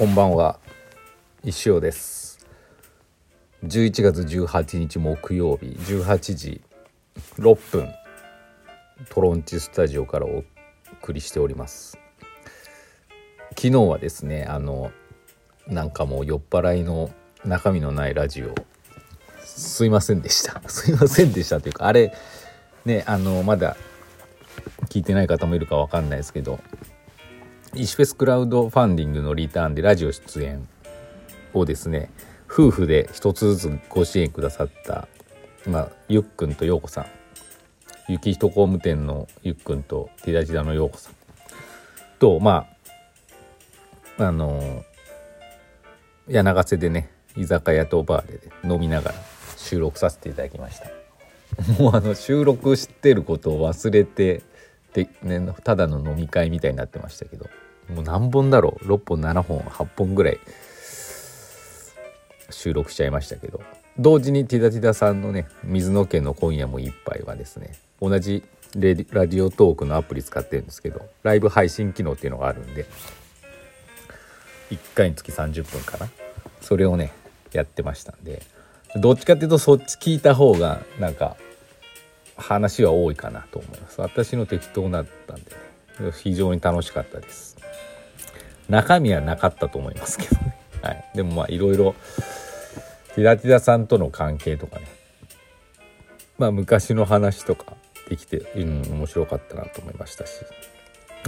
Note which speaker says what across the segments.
Speaker 1: こんばんは。石尾です。11月18日木曜日18時6分トロンチスタジオからお送りしております。昨日はですねあのなんかもう酔っ払いの中身のないラジオ。すいませんでした。すいませんでしたというかあれねあのまだ聞いてない方もいるか分かんないですけど石フェスクラウドファンディングのリターンでラジオ出演をですね夫婦で一つずつご支援くださった、まあ、ゆっくんとようこさん。雪人工務店のゆっくんとティダジダのようこさん。とまああの柳瀬でね居酒屋とバーで、飲みながら収録させていただきました。もうあの収録してることを忘れてで、ね、ただの飲み会みたいになってましたけど。もう何本だろう？6本7本8本ぐらい収録しちゃいましたけど。同時にティダティダさんのね「水野家の今夜も一杯」はですね同じラジオトークのアプリ使ってるんですけどライブ配信機能っていうのがあるんで1回につき30分かな？それをねやってましたんで。どっちかっていうとそっち聞いた方がなんか話は多いかなと思います。私の適当だったんでね。非常に楽しかったです。中身はなかったと思いますけどね、はい、でもまあいろいろティラティラさんとの関係とかね。まあ昔の話とかできて、うん、面白かったなと思いましたし。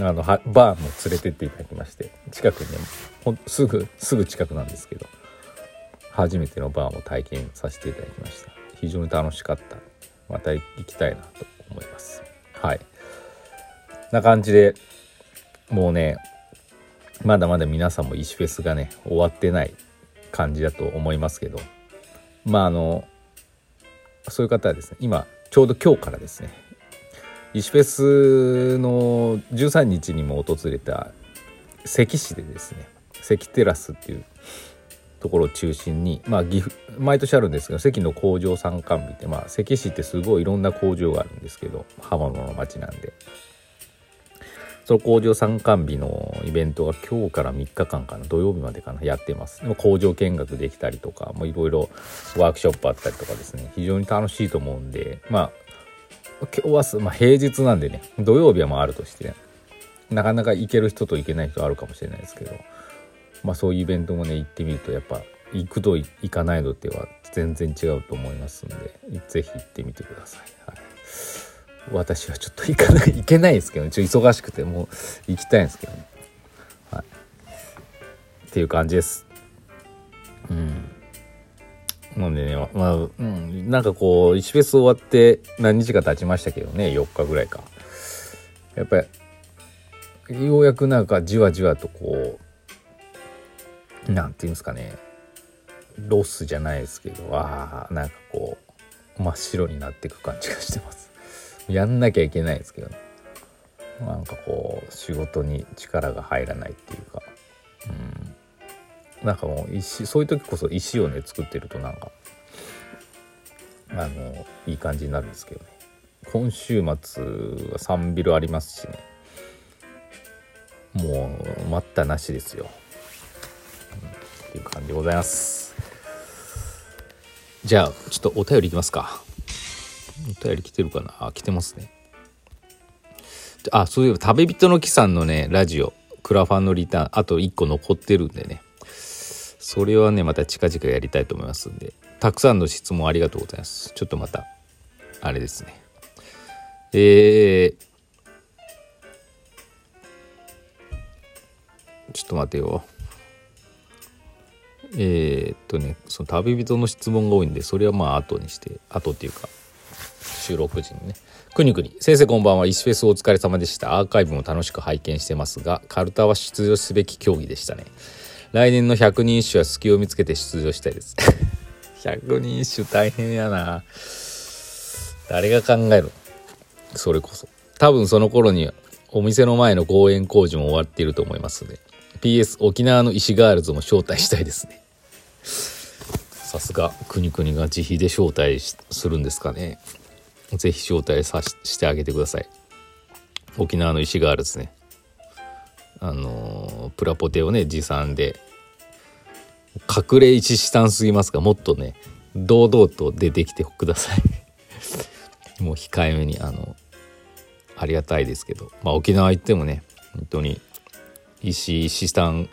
Speaker 1: あのバーも連れてっていただきまして近くにねほんすぐすぐ近くなんですけど初めてのバーも体験させていただきました。非常に楽しかった。また行きたいなと思います。はい。な感じでもうねまだまだ皆さんも石フェスがね終わってない感じだと思いますけど。まああのそういう方はですね今ちょうど今日からですね石フェスの13日にも訪れた関市でですね関テラスっていうところを中心に、まあ、岐阜毎年あるんですけど関の工場参観日って、まあ、関市ってすごいいろんな工場があるんですけど刃物の町なんで。その工場参観日のイベントが今日から3日間かな土曜日までかなやってます。でも工場見学できたりとかいろいろワークショップあったりとかですね。非常に楽しいと思うんでまあ今日は、まあ、平日なんでね土曜日はまああるとして、なかなか行ける人と行けない人あるかもしれないですけどまあそういうイベントもね行ってみるとやっぱ行くと行かないのでは全然違うと思いますんで是非行ってみてください。はい。私はちょっと行かない行けないですけど、ね、ちょっと忙しくてもう行きたいんですけどね。はい、っていう感じです。うん。なんでね、まあ、うん、なんかこう、石フェス終わって何日か経ちましたけどね、4日ぐらいか。やっぱり、ようやくなんかじわじわとこう、なんていうんですかね、ロスじゃないですけど、ああ、なんかこう、真っ白になっていく感じがしてます。やんなきゃいけないですけどね。なんかこう仕事に力が入らないっていうか。うん。なんかもう石そういう時こそ石をね作ってるとなんかあのいい感じになるんですけどね。今週末は3ビルありますしね。もう待ったなしですよ、うん、っていう感じでございます。じゃあちょっとお便りいきますか。お便り来てるかな？あ、来てますね。あ、そういえば、食べ人の木さんのね、ラジオ、クラファンのリターン、あと1個残ってるんでね。それはね、また近々やりたいと思いますんで、たくさんの質問ありがとうございます。ちょっとまた、あれですね。えー、ちょっと待てよ。えー、っとね、その旅人の質問が多いんで、それはまあ後にして、後っていうか、収録時にね。くにくに。先生こんばんは。イスフェスお疲れ様でした。アーカイブも楽しく拝見してますが、カルタは出場すべき競技でしたね。来年の100人一首は隙を見つけて出場したいです。100人一首大変やな。誰が考えるそれこそ。多分その頃にお店の前の公園工事も終わっていると思いますので。PS 沖縄の石ガールズも招待したいですね。さすが国々が自費で招待するんですかね。ぜひ招待さしてあげてください。沖縄の石ガールズね。あのプラポテをね持参で隠れ一スタンすぎますがもっとね堂々と出てきてください。もう控えめにあのありがたいですけど。まあ沖縄行ってもね本当に石井資産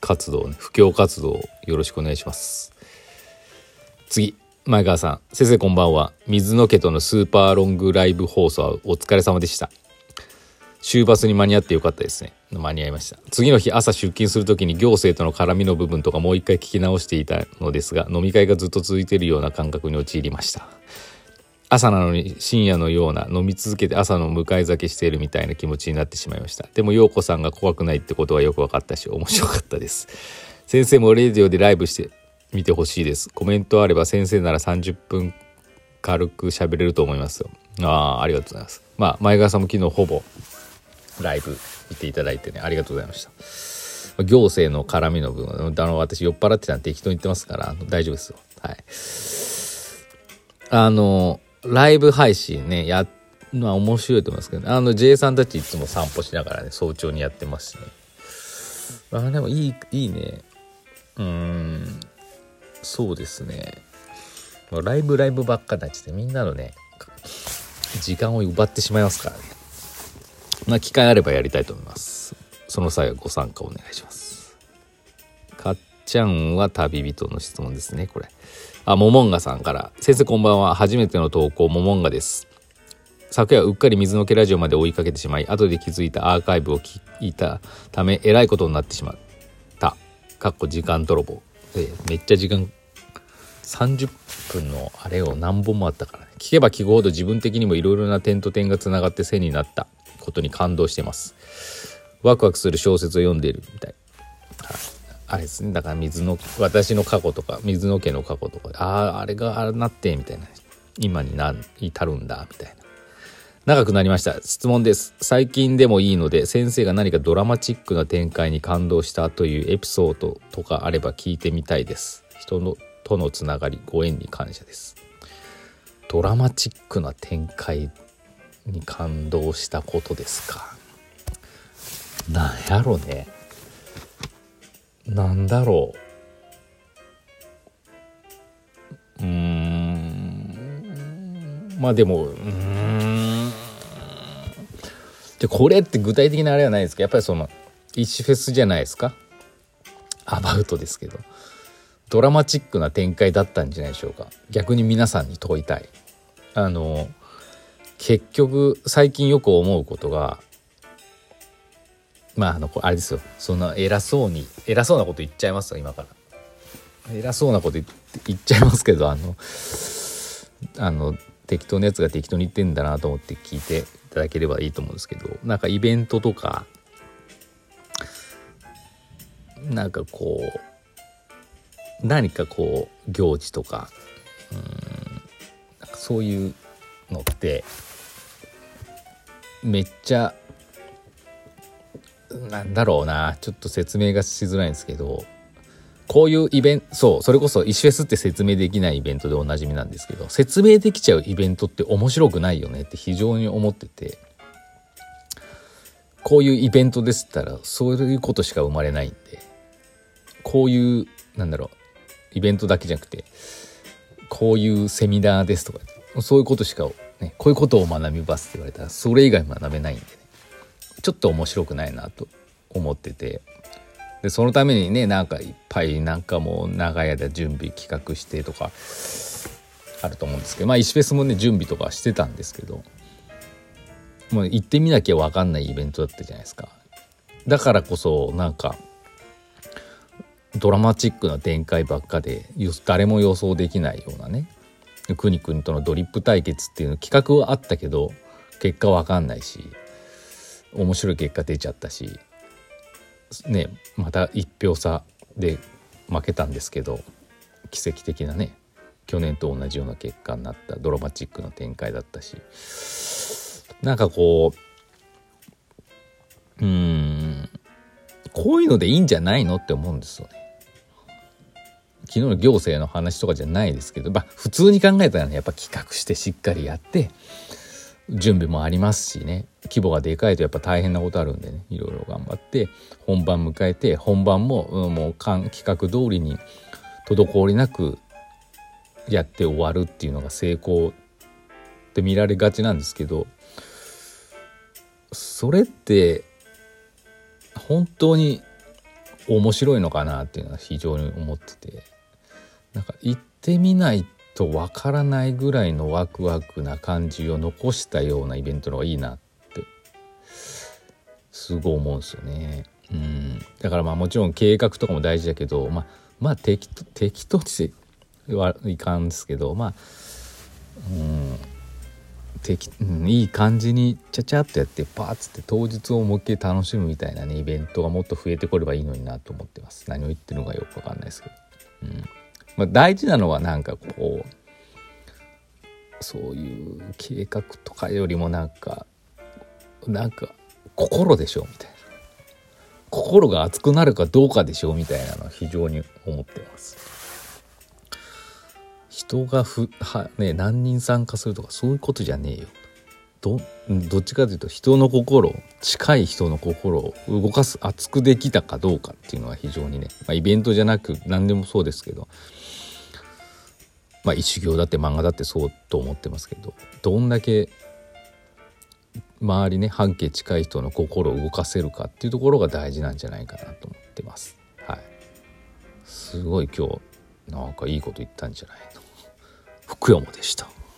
Speaker 1: 活動、ね、布教活動よろしくお願いします。次。前川さん先生こんばんは。水の家とのスーパーロングライブ放送はお疲れ様でした。終バスに間に合ってよかったですね。間に合いました。次の日朝出勤する時に行政との絡みの部分とかもう一回聞き直していたのですが飲み会がずっと続いているような感覚に陥りました。朝なのに深夜のような飲み続けて朝の迎え酒しているみたいな気持ちになってしまいました。でも陽子さんが怖くないってことはよく分かったし面白かったです。先生もレディオでライブしてみてほしいです。コメントあれば先生なら30分軽く喋れると思いますよ。ああありがとうございます。まあ前川さんも昨日ほぼライブ見ていただいてねありがとうございました。行政の絡みの部分あの私酔っ払ってたんで適当に言ってますから大丈夫ですよ。はい。あのライブ配信ね、や、まあ面白いと思いますけど、ね、あの J さんたちいつも散歩しながらね、早朝にやってますしね。あ、でもいい、いいね。うん、そうですね。ライブライブばっかなっちってみんなのね、時間を奪ってしまいますからね。まあ機会あればやりたいと思います。その際はご参加お願いします。かっちゃんは旅人の質問ですね、これ。あ、モモンガさんから。先生こんばんは。初めての投稿、モモンガです。昨夜うっかり水の気ラジオまで追いかけてしまい、後で気づいたアーカイブを聞いたため、えらいことになってしまった。かっこ時間泥棒。えめっちゃ時間、30分のあれを何本もあったからね。聞けば聞くほど自分的にもいろいろな点と点がつながって線になったことに感動してます。ワクワクする小説を読んでいるみたい。あれですねだから水の私の過去とか水の家の過去とかあああれがああなってみたいな今にな至るんだみたいな長くなりました質問です最近でもいいので先生が何かドラマチックな展開に感動したというエピソードとかあれば聞いてみたいです人のとのつながりご縁に感謝ですドラマチックな展開に感動したことですか？なんやろねなんだろう。うーん。まあでも、うーん。で、これって具体的なあれはないですかやっぱりその、一フェスじゃないですか？アバウトですけど。ドラマチックな展開だったんじゃないでしょうか？逆に皆さんに問いたい。あの、結局、最近よく思うことが、まああのあれですよそんな偉そうに偉そうなこと言っちゃいますよ今から偉そうなこと言っちゃいますけどあのあの適当なやつが適当に言ってんだなと思って聞いてただければいいと思うんですけどなんかイベントとかなんかこう何かこう行事とかうんなんかそういうのってめっちゃなんだろうなちょっと説明がしづらいんですけどこういうイベントそうそれこそイシフェスって説明できないイベントでおなじみなんですけど説明できちゃうイベントって面白くないよねって非常に思っててこういうイベントですったらそういうことしか生まれないんでこういうなんだろうイベントだけじゃなくてこういうセミナーですとかそういうことしか、ね、こういうことを学びますって言われたらそれ以外学べないんでねちょっと面白くないなと思っててでそのためにねなんかいっぱいなんかもう長い間準備企画してとかあると思うんですけどまあ石フェスもね準備とかしてたんですけどもう行ってみなきゃ分かんないイベントだったじゃないですか。だからこそなんかドラマチックな展開ばっかで誰も予想できないようなねくにくにとのドリップ対決っていうの企画はあったけど結果分かんないし面白い結果出ちゃったしねまた1票差で負けたんですけど奇跡的なね去年と同じような結果になったドラマチックな展開だったしなんかこううんこういうのでいいんじゃないのって思うんですよね。昨日の行政の話とかじゃないですけど、まあ、普通に考えたらねやっぱ企画してしっかりやって準備もありますしね。規模がでかいとやっぱ大変なことあるんでね。いろいろ頑張って本番迎えて本番も、うん、もう企画通りに滞りなくやって終わるっていうのが成功って見られがちなんですけどそれって本当に面白いのかなっていうのは非常に思ってて。なんか行ってみないとわからないぐらいのワクワクな感じを残したようなイベントの方がいいなって。すごい思うんですよね。うん。だからまあもちろん計画とかも大事だけどまあまあ適当適当ってはいかんですけどまあうん。適、うん、いい感じにちゃちゃっとやってパーッつって当日を思いっきり楽しむみたいなねイベントがもっと増えてこればいいのになと思ってます。何を言ってるのかよくわかんないですけど。うん。まあ、大事なのはなんかこうそういう計画とかよりもなんかなんか心でしょみたいな。心が熱くなるかどうかでしょみたいなのは非常に思ってます。人がふは、ね、何人参加するとかそういうことじゃねえよ。どどっちかというと人の心近い人の心を動かす熱くできたかどうかっていうのは非常にね、まあ、イベントじゃなく何でもそうですけどまあ一行だって漫画だってそうと思ってますけどどんだけ周りね半径近い人の心を動かせるかっていうところが大事なんじゃないかなと思ってます。はい、すごい今日なんかいいこと言ったんじゃないの？福山でした。